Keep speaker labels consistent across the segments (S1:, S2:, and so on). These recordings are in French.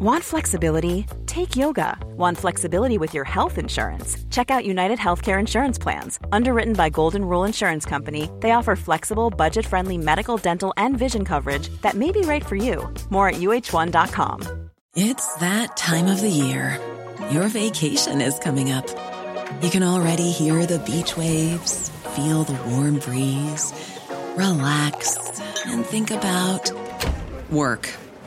S1: Want flexibility? Take yoga. Want flexibility with your health insurance? Check out United Healthcare Insurance Plans. Underwritten by Golden Rule Insurance Company, they offer flexible, budget friendly medical, dental, and vision coverage that may be right for you. More at uh1.com.
S2: It's that time of the year. Your vacation is coming up. You can already hear the beach waves, feel the warm breeze, relax, and think about work.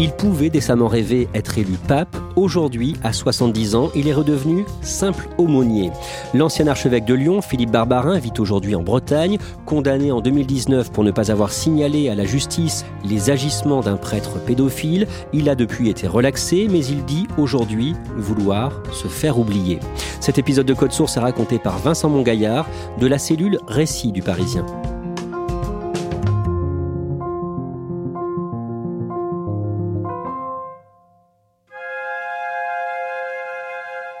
S3: Il pouvait décemment rêver être élu pape. Aujourd'hui, à 70 ans, il est redevenu simple aumônier. L'ancien archevêque de Lyon, Philippe Barbarin, vit aujourd'hui en Bretagne. Condamné en 2019 pour ne pas avoir signalé à la justice les agissements d'un prêtre pédophile, il a depuis été relaxé, mais il dit aujourd'hui vouloir se faire oublier. Cet épisode de Code Source est raconté par Vincent Mongaillard de la cellule Récit du Parisien.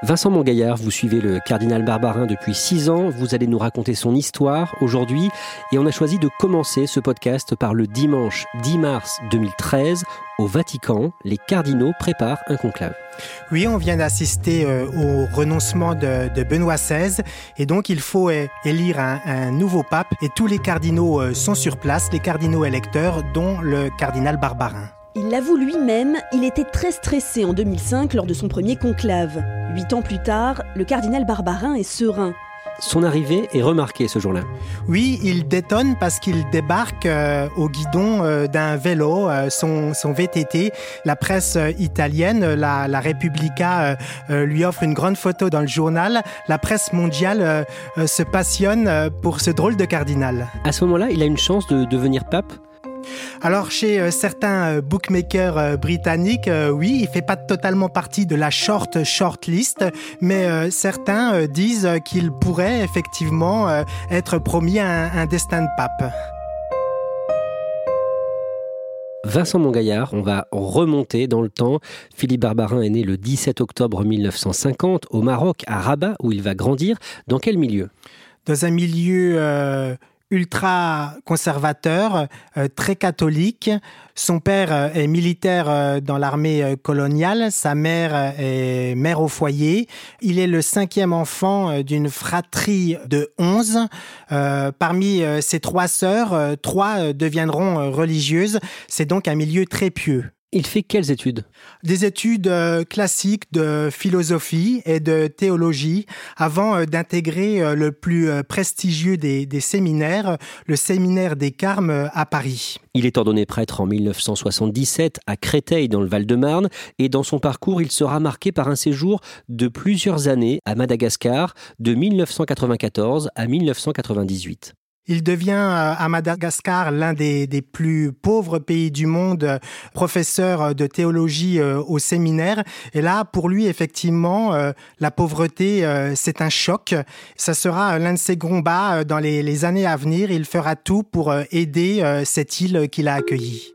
S3: Vincent Mongaillard, vous suivez le cardinal Barbarin depuis six ans. Vous allez nous raconter son histoire aujourd'hui. Et on a choisi de commencer ce podcast par le dimanche 10 mars 2013. Au Vatican, les cardinaux préparent un conclave.
S4: Oui, on vient d'assister euh, au renoncement de, Benoît XVI et donc il faut euh, élire un, nouveau pape et tous les cardinaux euh, sont sur place, les cardinaux électeurs, dont le cardinal Barbarin.
S5: Il l'avoue lui-même, il était très stressé en 2005 lors de son premier conclave. Huit ans plus tard, le cardinal Barbarin est serein.
S3: Son arrivée est remarquée ce jour-là.
S4: Oui, il détonne parce qu'il débarque euh, au guidon euh, d'un vélo, euh, son, VTT. La presse italienne, la, la Repubblica, lui offre une grande photo dans le journal. La presse mondiale se passionne pour ce drôle de cardinal.
S3: À ce moment-là, il a une chance de devenir pape
S4: alors chez euh, certains euh, bookmakers euh, britanniques, oui, il fait pas totalement partie de la short short list, mais certains disent qu'il pourrait effectivement être promis un, un destin de pape.
S3: Vincent Mongaillard, on va remonter dans le temps. Philippe Barbarin est né le 17 octobre 1950 au Maroc, à Rabat, où il va grandir. Dans quel milieu?
S4: Dans un milieu ultra conservateur, euh, très catholique. Son père euh, est militaire euh, dans l'armée coloniale, sa mère est mère au foyer. Il est le cinquième enfant d'une fratrie de onze. parmi ses trois sœurs, trois deviendront religieuses. C'est donc un milieu très pieux.
S3: Il fait quelles études?
S4: Des études euh, classiques de philosophie et de théologie avant euh, d'intégrer euh, le plus prestigieux des, séminaires, le séminaire des Carmes à Paris.
S3: Il est ordonné prêtre en 1977 à Créteil dans le Val-de-Marne et dans son parcours, il sera marqué par un séjour de plusieurs années à Madagascar de 1994 à 1998.
S4: Il devient euh, à Madagascar l'un des, plus pauvres pays du monde, professeur de théologie euh, au séminaire. Et là, pour lui, effectivement, euh, la pauvreté, c'est un choc. Ça sera l'un de ses combats dans les, années à venir. Il fera tout pour aider cette île qu'il a accueillie.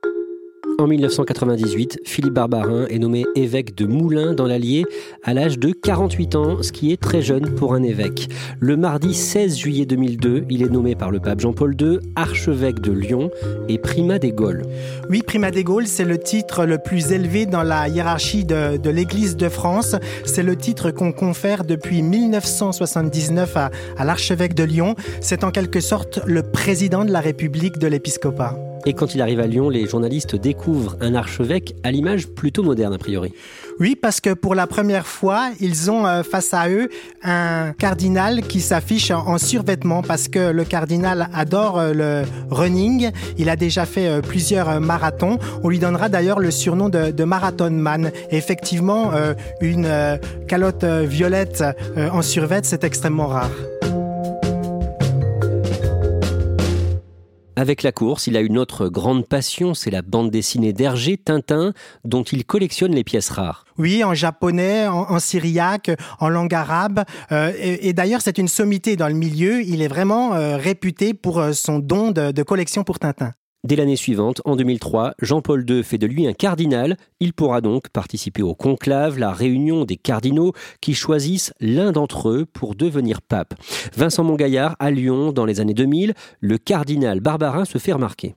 S3: En 1998, Philippe Barbarin est nommé évêque de Moulins dans l'Allier à l'âge de 48 ans, ce qui est très jeune pour un évêque. Le mardi 16 juillet 2002, il est nommé par le pape Jean-Paul II archevêque de Lyon et primat des Gaules.
S4: Oui, primat des Gaules, c'est le titre le plus élevé dans la hiérarchie de, l'Église de France. C'est le titre qu'on confère depuis 1979 à, à l'archevêque de Lyon. C'est en quelque sorte le président de la République de l'épiscopat.
S3: Et quand il arrive à Lyon, les journalistes découvrent un archevêque à l'image plutôt moderne a priori.
S4: Oui, parce que pour la première fois, ils ont euh, face à eux un cardinal qui s'affiche en survêtement parce que le cardinal adore euh, le running. Il a déjà fait euh, plusieurs marathons. On lui donnera d'ailleurs le surnom de, de Marathon Man. effectivement, une calotte violette en survêt, c'est extrêmement rare.
S3: Avec la course, il a une autre grande passion, c'est la bande dessinée d'Hergé, Tintin, dont il collectionne les pièces rares.
S4: Oui, en japonais, en, syriaque, en langue arabe. Euh, et, d'ailleurs, c'est une sommité dans le milieu. Il est vraiment euh, réputé pour euh, son don de collection pour Tintin.
S3: Dès l'année suivante, en 2003, Jean-Paul II fait de lui un cardinal. Il pourra donc participer au conclave, la réunion des cardinaux qui choisissent l'un d'entre eux pour devenir pape. Vincent Montgaillard, à Lyon, dans les années 2000, le cardinal Barbarin se fait remarquer.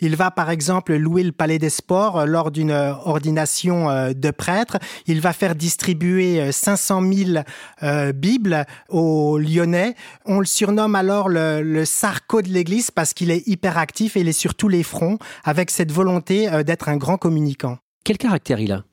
S4: Il va par exemple louer le Palais des Sports euh, lors d'une euh, ordination euh, de prêtre. Il va faire distribuer 500 000 Bibles aux Lyonnais. On le surnomme alors le, le Sarko de l'Église parce qu'il est hyperactif et il est sur tous les fronts avec cette volonté d'être un grand communicant.
S3: Quel caractère il a?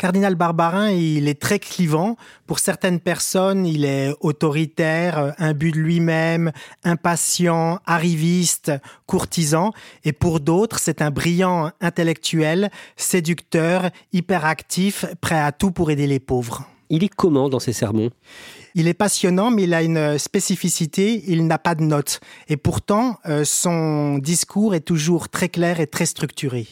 S4: Cardinal Barbarin, il est très clivant. Pour certaines personnes, il est autoritaire, imbu de lui-même, impatient, arriviste, courtisan. Et pour d'autres, c'est un brillant intellectuel, séducteur, hyperactif, prêt à tout pour aider les pauvres.
S3: Il est comment dans ses sermons?
S4: Il est passionnant, mais il a une spécificité, il n'a pas de notes. Et pourtant, euh, son discours est toujours très clair et très structuré.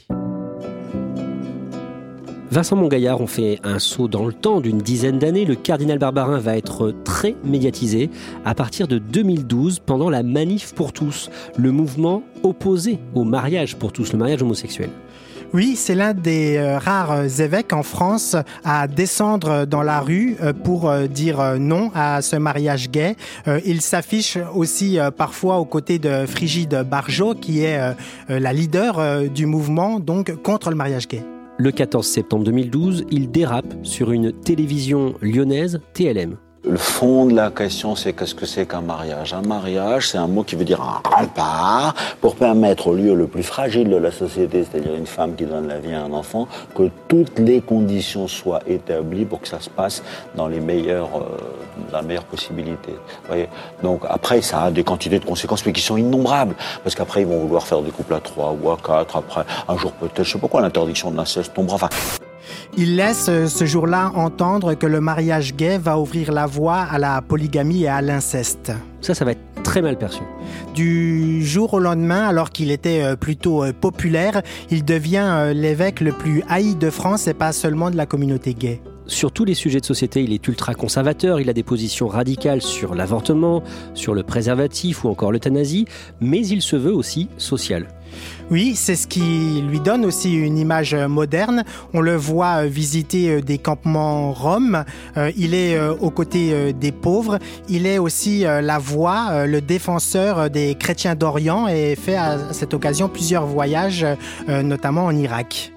S3: Vincent Mongaillard, on fait un saut dans le temps d'une dizaine d'années. Le cardinal Barbarin va être très médiatisé à partir de 2012 pendant la Manif pour tous, le mouvement opposé au mariage pour tous, le mariage homosexuel.
S4: Oui, c'est l'un des euh, rares évêques en France à descendre dans la rue euh, pour euh, dire non à ce mariage gay. Il s'affiche aussi parfois aux côtés de Frigide Barjot, qui est la leader du mouvement donc contre le mariage gay.
S3: Le 14 septembre 2012, il dérape sur une télévision lyonnaise TLM.
S6: Le fond de la question, c'est qu'est-ce que c'est qu'un mariage? Un mariage, c'est un mot qui veut dire un rempart pour permettre au lieu le plus fragile de la société, c'est-à-dire une femme qui donne la vie à un enfant, que toutes les conditions soient établies pour que ça se passe dans les meilleures, euh, la meilleure possibilité. voyez? Donc après, ça a des quantités de conséquences, mais qui sont innombrables, parce qu'après, ils vont vouloir faire des couples à trois ou à quatre. Après, un jour peut-être, je sais pas quoi, l'interdiction de l'inceste tombera. Enfin,
S4: il laisse euh, ce jour-là entendre que le mariage gay va ouvrir la voie à la polygamie et à l'inceste.
S3: Ça, ça va être très mal perçu.
S4: Du jour au lendemain, alors qu'il était euh, plutôt euh, populaire, il devient l'évêque le plus haï de France et pas seulement de la communauté gay.
S3: Sur tous les sujets de société, il est ultra conservateur, il a des positions radicales sur l'avortement, sur le préservatif ou encore l'euthanasie, mais il se veut aussi social.
S4: Oui, c'est ce qui lui donne aussi une image moderne. On le voit euh, visiter euh, des campements roms. Euh, il est aux côtés des pauvres. Il est aussi la voix, le défenseur des chrétiens d'Orient et fait à cette occasion plusieurs voyages, notamment en Irak.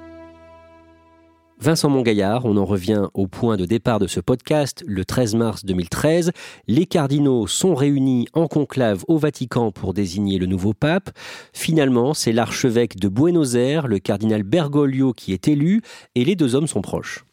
S3: Vincent Mongaillard, on en revient au point de départ de ce podcast, le 13 mars 2013. Les cardinaux sont réunis en conclave au Vatican pour désigner le nouveau pape. Finalement, c'est l'archevêque de Buenos Aires, le cardinal Bergoglio, qui est élu, et les deux hommes sont proches.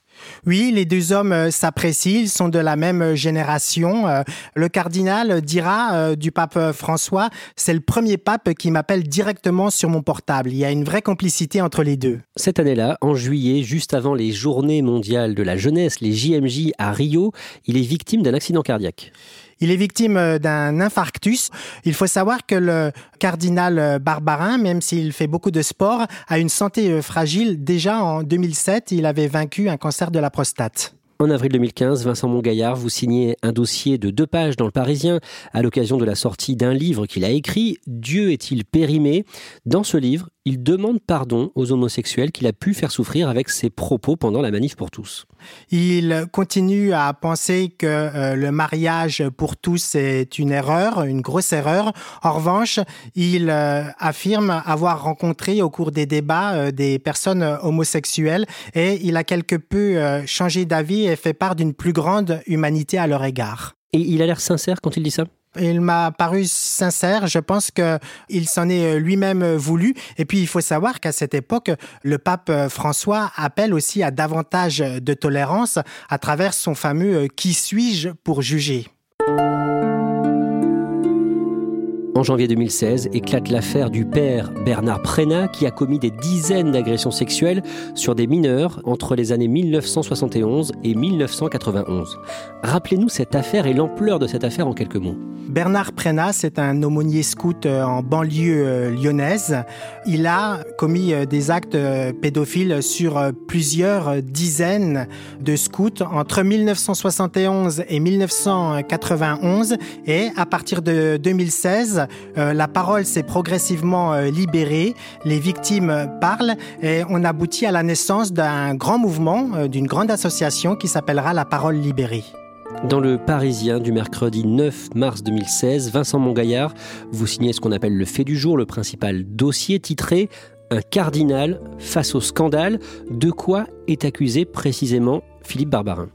S4: Oui, les deux hommes euh, s'apprécient, ils sont de la même euh, génération. Euh, le cardinal dira du pape François, c'est le premier pape qui m'appelle directement sur mon portable. Il y a une vraie complicité entre les deux.
S3: Cette année-là, en juillet, juste avant les journées mondiales de la jeunesse, les JMJ à Rio, il est victime d'un accident cardiaque.
S4: Il est victime euh, d'un infarctus. Il faut savoir que le cardinal euh, Barbarin, même s'il fait beaucoup de sport, a une santé euh, fragile. Déjà en 2007, il avait vaincu un cancer de la prostate.
S3: En avril 2015, Vincent Montgaillard, vous signez un dossier de deux pages dans le Parisien à l'occasion de la sortie d'un livre qu'il a écrit, Dieu est-il périmé? Dans ce livre, il demande pardon aux homosexuels qu'il a pu faire souffrir avec ses propos pendant la manif pour tous.
S4: Il continue à penser que euh, le mariage pour tous est une erreur, une grosse erreur. En revanche, il euh, affirme avoir rencontré au cours des débats euh, des personnes homosexuelles et il a quelque peu changé d'avis et fait part d'une plus grande humanité à leur égard.
S3: Et il a l'air sincère quand il dit ça?
S4: Il m'a paru sincère. Je pense qu'il s'en est euh, lui-même euh, voulu. Et puis, il faut savoir qu'à cette époque, le pape euh, François appelle aussi à davantage de tolérance à travers son fameux Qui suis-je pour juger?
S3: En janvier 2016, éclate l'affaire du père Bernard Prénat qui a commis des dizaines d'agressions sexuelles sur des mineurs entre les années 1971 et 1991. Rappelez-nous cette affaire et l'ampleur de cette affaire en quelques mots.
S4: Bernard Prénat, c'est un aumônier scout euh, en banlieue euh, lyonnaise. Il a commis euh, des actes pédophiles sur plusieurs dizaines de scouts entre 1971 et 1991 et à partir de 2016, la parole s'est progressivement libérée, les victimes parlent et on aboutit à la naissance d'un grand mouvement, d'une grande association qui s'appellera La Parole libérée.
S3: Dans le Parisien du mercredi 9 mars 2016, Vincent Mongaillard, vous signez ce qu'on appelle le fait du jour, le principal dossier titré Un cardinal face au scandale. De quoi est accusé précisément Philippe Barbarin?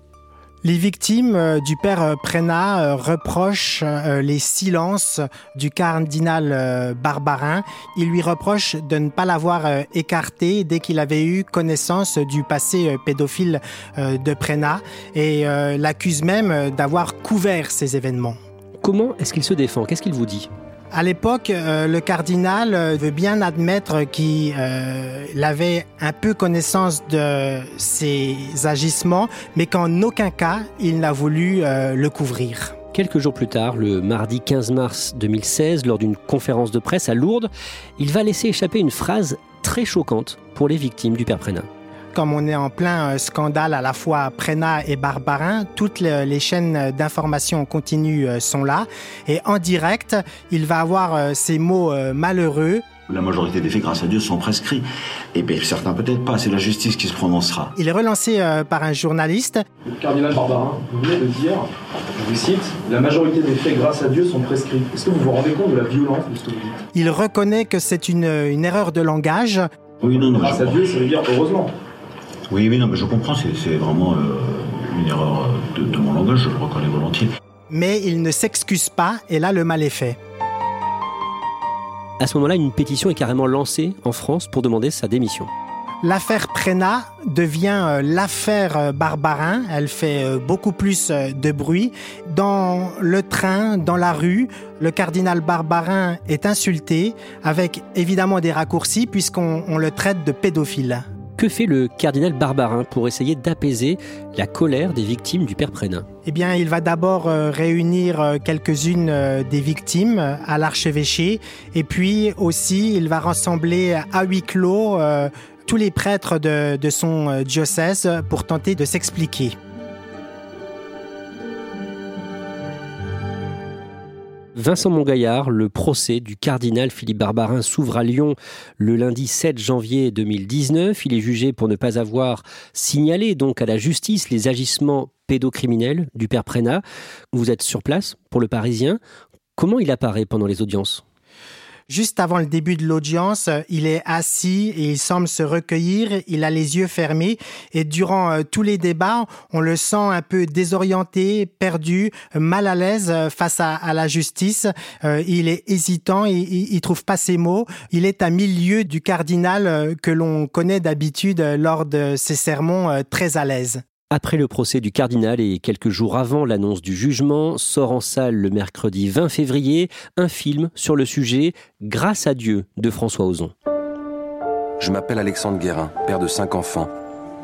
S4: Les victimes euh, du père euh, Prénat euh, reprochent les silences du cardinal Barbarin. Il lui reproche de ne pas l'avoir écarté dès qu'il avait eu connaissance du passé pédophile de Prénat et l'accuse même d'avoir couvert ces événements.
S3: Comment est-ce qu'il se défend? Qu'est-ce qu'il vous dit?
S4: À l'époque, euh, le cardinal euh, veut bien admettre qu'il euh, avait un peu connaissance de ses agissements, mais qu'en aucun cas, il n'a voulu le couvrir.
S3: Quelques jours plus tard, le mardi 15 mars 2016, lors d'une conférence de presse à Lourdes, il va laisser échapper une phrase très choquante pour les victimes du père Prénat
S4: comme on est en plein euh, scandale à la fois Prénat et Barbarin, toutes les chaînes d'information continue euh, sont là. Et en direct, il va avoir euh, ces mots malheureux.
S6: La majorité des faits, grâce à Dieu, sont prescrits. Et bien, certains peut-être pas, c'est la justice qui se prononcera.
S4: Il est relancé par un journaliste.
S7: Le cardinal Barbarin, vous venez de dire, je vous cite, la majorité des faits, grâce à Dieu, sont prescrits. Est-ce que vous vous rendez compte de la violence de ce que vous dites?
S4: Il reconnaît que c'est une, une erreur de langage.
S7: Oui, non, non, grâce à Dieu, ça veut dire heureusement.
S6: Oui, oui, non, mais je comprends, c'est vraiment euh, une erreur de, de mon langage, je le reconnais volontiers.
S4: Mais il ne s'excuse pas, et là, le mal est fait.
S3: À ce moment-là, une pétition est carrément lancée en France pour demander sa démission.
S4: L'affaire Prénat devient euh, l'affaire euh, Barbarin. Elle fait beaucoup plus de bruit. Dans le train, dans la rue, le cardinal Barbarin est insulté, avec évidemment des raccourcis, puisqu'on le traite de pédophile.
S3: Que fait le cardinal Barbarin pour essayer d'apaiser la colère des victimes du père Prénin
S4: Eh bien, il va d'abord euh, réunir euh, quelques-unes euh, des victimes à l'archevêché, et puis aussi il va rassembler à huis clos tous les prêtres de, de son diocèse pour tenter de s'expliquer.
S3: Vincent Mongaillard, le procès du cardinal Philippe Barbarin s'ouvre à Lyon le lundi 7 janvier 2019. Il est jugé pour ne pas avoir signalé donc à la justice les agissements pédocriminels du père Prénat. Vous êtes sur place pour le Parisien. Comment il apparaît pendant les audiences?
S4: Juste avant le début de l'audience, il est assis et il semble se recueillir, il a les yeux fermés et durant euh, tous les débats, on le sent un peu désorienté, perdu, mal à l'aise euh, face à, la justice. Euh, il est hésitant, il, il, trouve pas ses mots. Il est à milieu du cardinal que l'on connaît d'habitude lors de ses sermons très à l'aise.
S3: Après le procès du cardinal et quelques jours avant l'annonce du jugement, sort en salle le mercredi 20 février un film sur le sujet Grâce à Dieu de François Ozon.
S8: Je m'appelle Alexandre Guérin, père de cinq enfants.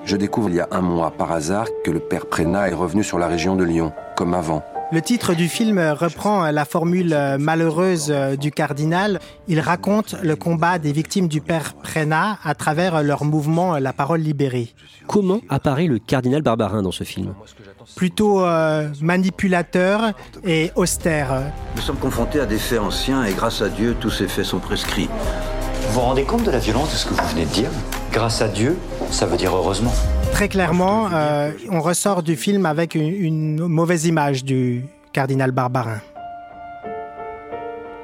S8: Je découvre il y a un mois par hasard que le père Prénat est revenu sur la région de Lyon, comme avant.
S4: Le titre du film reprend la formule malheureuse du cardinal. Il raconte le combat des victimes du père Prénat à travers leur mouvement La Parole libérée.
S3: Comment apparaît le cardinal Barbarin dans ce film?
S4: Plutôt euh, manipulateur et austère.
S9: Nous sommes confrontés à des faits anciens et grâce à Dieu, tous ces faits sont prescrits.
S10: Vous vous rendez compte de la violence de ce que vous venez de dire? Grâce à Dieu, ça veut dire heureusement.
S4: Très clairement, euh, on ressort du film avec une mauvaise image du cardinal Barbarin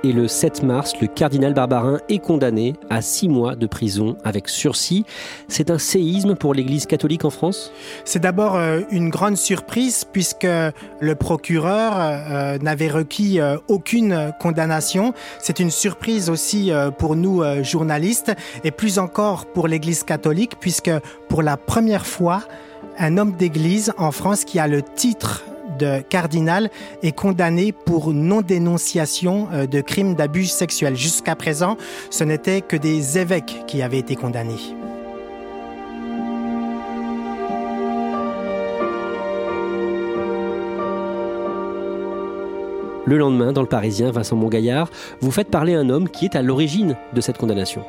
S3: et le 7 mars, le cardinal Barbarin est condamné à six mois de prison avec sursis. C'est un séisme pour l'Église catholique en France?
S4: C'est d'abord euh, une grande surprise puisque le procureur euh, n'avait requis euh, aucune condamnation. C'est une surprise aussi pour nous journalistes et plus encore pour l'Église catholique puisque pour la première fois, un homme d'Église en France qui a le titre de cardinal est condamné pour non-dénonciation euh, de crimes d'abus sexuels. Jusqu'à présent, ce n'était que des évêques qui avaient été condamnés.
S3: Le lendemain, dans le Parisien, Vincent Montgaillard, vous faites parler un homme qui est à l'origine de cette condamnation.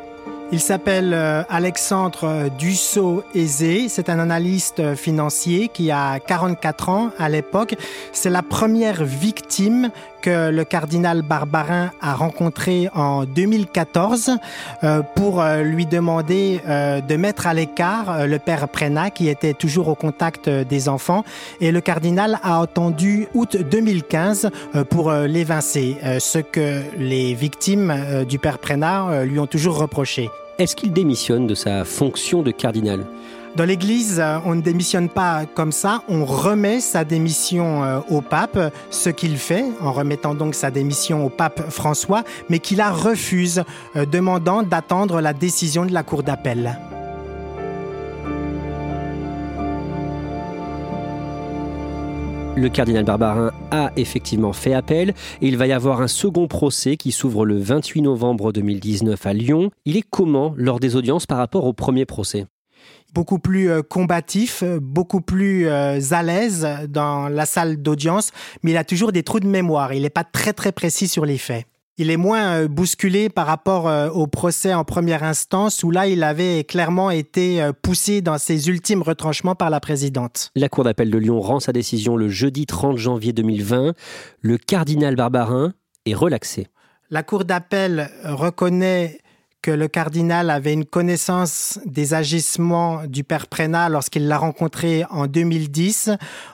S4: Il s'appelle euh, Alexandre Dussault-Aizé. C'est un analyste euh, financier qui a 44 ans à l'époque. C'est la première victime le cardinal Barbarin a rencontré en 2014 euh, pour lui demander de mettre à l'écart le père Prena qui était toujours au contact des enfants et le cardinal a attendu août 2015 pour l'évincer, ce que les victimes du père Prena lui ont toujours reproché.
S3: Est-ce qu'il démissionne de sa fonction de cardinal?
S4: Dans l'Église, on ne démissionne pas comme ça, on remet sa démission euh, au pape, ce qu'il fait en remettant donc sa démission au pape François, mais qu'il la refuse, euh, demandant d'attendre la décision de la Cour d'appel.
S3: Le cardinal Barbarin a effectivement fait appel et il va y avoir un second procès qui s'ouvre le 28 novembre 2019 à Lyon. Il est comment lors des audiences par rapport au premier procès?
S4: Beaucoup plus euh, combatif, beaucoup plus euh, à l'aise dans la salle d'audience, mais il a toujours des trous de mémoire. Il n'est pas très très précis sur les faits. Il est moins euh, bousculé par rapport euh, au procès en première instance où là, il avait clairement été euh, poussé dans ses ultimes retranchements par la présidente.
S3: La Cour d'appel de Lyon rend sa décision le jeudi 30 janvier 2020. Le cardinal Barbarin est relaxé.
S4: La Cour d'appel reconnaît que le cardinal avait une connaissance des agissements du père Prénat lorsqu'il l'a rencontré en 2010.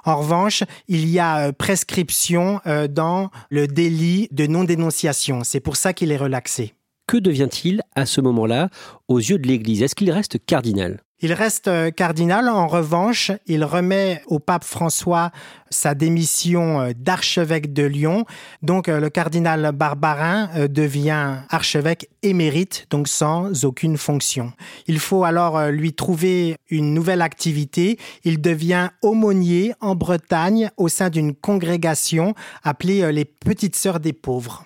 S4: En revanche, il y a euh, prescription euh, dans le délit de non-dénonciation. C'est pour ça qu'il est relaxé.
S3: Que devient-il à ce moment-là aux yeux de l'Église? Est-ce qu'il reste cardinal?
S4: Il reste euh, cardinal. En revanche, il remet au pape François sa démission euh, d'archevêque de Lyon. Donc, euh, le cardinal Barbarin devient archevêque émérite, donc sans aucune fonction. Il faut alors lui trouver une nouvelle activité. Il devient aumônier en Bretagne au sein d'une congrégation appelée les Petites Sœurs des Pauvres.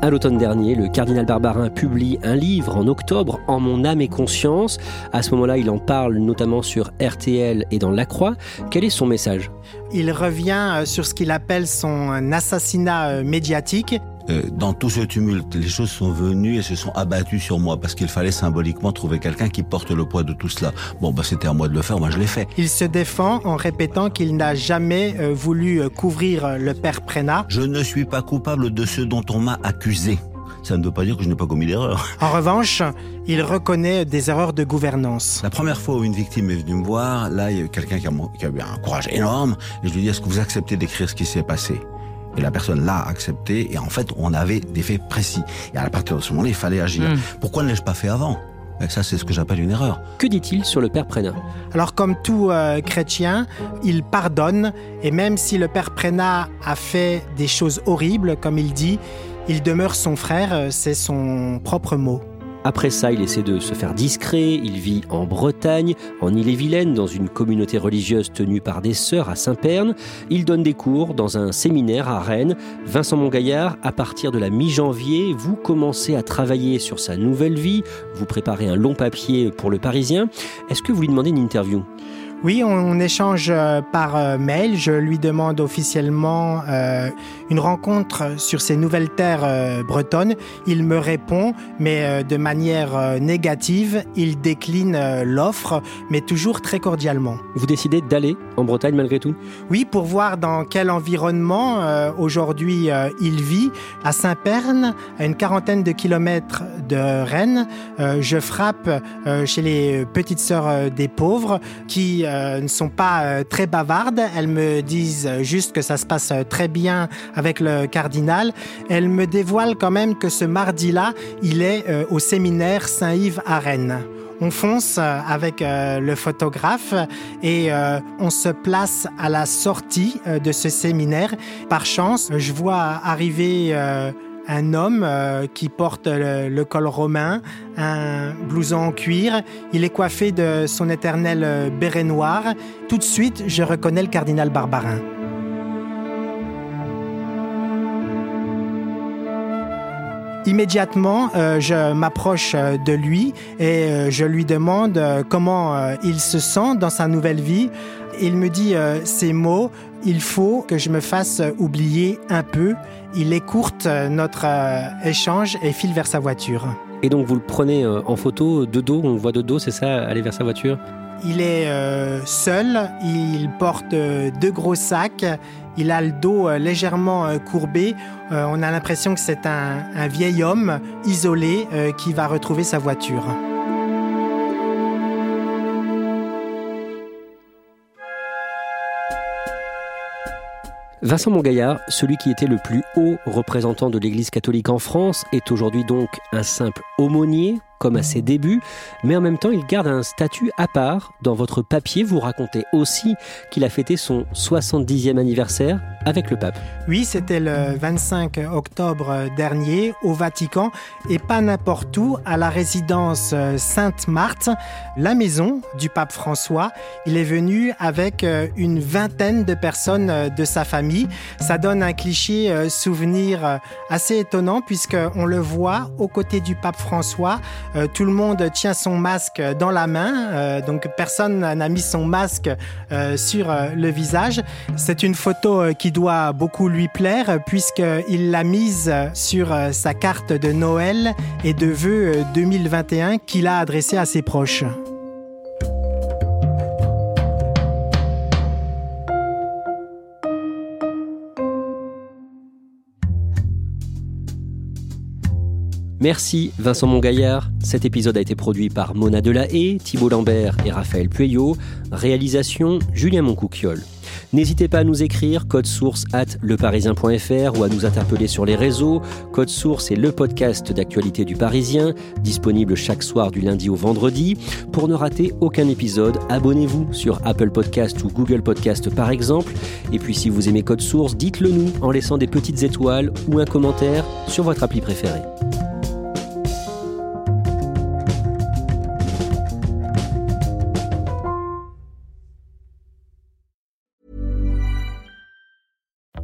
S3: À l'automne dernier, le cardinal Barbarin publie un livre en octobre, En mon âme et conscience. À ce moment-là, il en parle notamment sur RTL et dans La Croix. Quel est son message?
S4: Il revient euh, sur ce qu'il appelle son assassinat euh, médiatique.
S11: Euh, dans tout ce tumulte, les choses sont venues et se sont abattues sur moi parce qu'il fallait symboliquement trouver quelqu'un qui porte le poids de tout cela. Bon, bah, c'était à moi de le faire, moi je l'ai fait.
S4: Il se défend en répétant qu'il n'a jamais euh, voulu euh, couvrir le père Prénat.
S11: Je ne suis pas coupable de ce dont on m'a accusé. Ça ne veut pas dire que je n'ai pas commis d'erreur.
S4: En revanche, il reconnaît des erreurs de gouvernance.
S11: La première fois où une victime est venue me voir, là, il y a quelqu'un qui, qui a eu un courage énorme. Et je lui dis, est-ce que vous acceptez d'écrire ce qui s'est passé? Et la personne l'a accepté. Et en fait, on avait des faits précis. Et à partir de ce moment-là, il fallait agir. Hmm. Pourquoi ne l'ai-je pas fait avant? Et ça, c'est ce que j'appelle une erreur.
S3: Que dit-il sur le Père Prénat?
S4: Alors, comme tout euh, chrétien, il pardonne. Et même si le Père Prénat a fait des choses horribles, comme il dit, il demeure son frère. Euh, c'est son propre mot.
S3: Après ça, il essaie de se faire discret, il vit en Bretagne, en Ille-et-Vilaine, dans une communauté religieuse tenue par des sœurs à Saint-Pern. Il donne des cours dans un séminaire à Rennes. Vincent Mongaillard, à partir de la mi-janvier, vous commencez à travailler sur sa nouvelle vie, vous préparez un long papier pour le Parisien. Est-ce que vous lui demandez une interview?
S4: Oui, on, échange euh, par euh, mail. Je lui demande officiellement euh, une rencontre sur ces nouvelles terres bretonnes. Il me répond, mais de manière négative. Il décline l'offre, mais toujours très cordialement.
S3: Vous décidez d'aller en Bretagne malgré tout?
S4: Oui, pour voir dans quel environnement aujourd'hui il vit. À Saint-Pern, à une quarantaine de kilomètres de Rennes, je frappe chez les petites sœurs des pauvres qui euh, ne sont pas euh, très bavardes. Elles me disent juste que ça se passe euh, très bien avec le cardinal. Elles me dévoilent quand même que ce mardi-là, il est au séminaire Saint-Yves à Rennes. On fonce avec le photographe et on se place à la sortie de ce séminaire. Par chance, je vois arriver un homme euh, qui porte le, col romain, un blouson en cuir. Il est coiffé de son éternel euh, béret noir. Tout de suite, je reconnais le cardinal Barbarin. Immédiatement, euh, je m'approche de lui et je lui demande comment il se sent dans sa nouvelle vie. Il me dit ces mots il faut que je me fasse oublier un peu. Il écourte notre échange et file vers sa voiture.
S3: Et donc vous le prenez en photo de dos, on le voit de dos, c'est ça, aller vers sa voiture?
S4: Il est seul, il porte deux gros sacs, il a le dos euh, légèrement euh, courbé. Euh, on a l'impression que c'est un, vieil homme isolé qui va retrouver sa voiture.
S3: Vincent Mongaillard, celui qui était le plus haut représentant de l'Église catholique en France, est aujourd'hui donc un simple aumônier, comme à ses débuts, mais en même temps il garde un statut à part. Dans votre papier, vous racontez aussi qu'il a fêté son 70e anniversaire avec le pape.
S4: Oui, c'était le 25 octobre dernier au Vatican et pas n'importe où, à la résidence Sainte-Marthe, la maison du pape François. Il est venu avec euh, une vingtaine de personnes euh, de sa famille. Ça donne un cliché euh, souvenir assez étonnant puisqu'on le voit aux côtés du pape François euh, tout le monde tient son masque dans la main, euh, donc personne n'a mis son masque euh, sur le visage. C'est une photo qui doit beaucoup lui plaire puisqu'il l'a mise sur sa carte de Noël et de vœux 2021 qu'il a adressée à ses proches.
S3: Merci Vincent Mongaillard. Cet épisode a été produit par Mona Delahaye, Thibault Lambert et Raphaël Pueyo. Réalisation Julien Moncouquiole. N'hésitez pas à nous écrire code source at leparisien.fr ou à nous interpeller sur les réseaux. Code source est le podcast d'actualité du Parisien, disponible chaque soir du lundi au vendredi. Pour ne rater aucun épisode, abonnez-vous sur Apple Podcast ou Google Podcast par exemple. Et puis si vous aimez Code source, dites-le nous en laissant des petites étoiles ou un commentaire sur votre appli préférée.